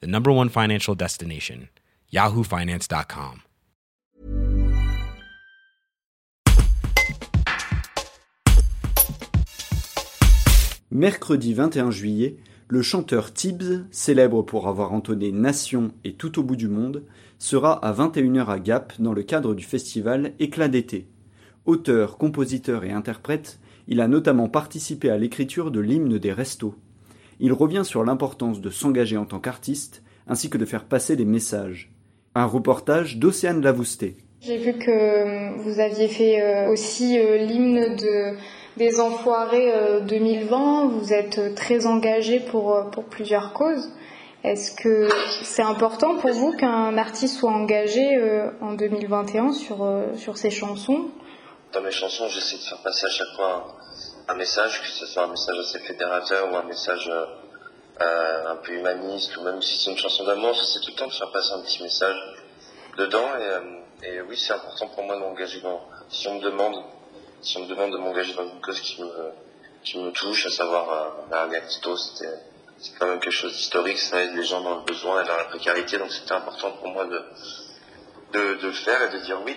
the number one financial destination, yahoofinance.com. Mercredi 21 juillet, le chanteur Tibbs, célèbre pour avoir entonné Nation et Tout au bout du monde, sera à 21h à Gap dans le cadre du festival Éclat d'été. Auteur, compositeur et interprète, il a notamment participé à l'écriture de l'hymne des restos. Il revient sur l'importance de s'engager en tant qu'artiste, ainsi que de faire passer des messages. Un reportage d'Océane Lavousté. J'ai vu que vous aviez fait euh, aussi euh, l'hymne de des Enfoirés 2020. Euh, vous êtes très engagé pour, pour plusieurs causes. Est-ce que c'est important pour vous qu'un artiste soit engagé en 2021 sur, sur ses chansons? Dans mes chansons, j'essaie de faire passer à chaque fois un, message, que ce soit un message assez fédérateur ou un message euh, un peu humaniste, ou même si c'est une chanson d'amour, j'essaie tout le temps de faire passer un petit message dedans. Et, et oui, c'est important pour moi de m'engager dans. Si on me demande si on me demande de m'engager dans une cause qui me, qui me touche, à savoir euh, la Gactito, c'était c'est quand même quelque chose d'historique, ça aide les gens dans le besoin et dans la précarité, donc c'était important pour moi de, de, de le faire et de dire oui.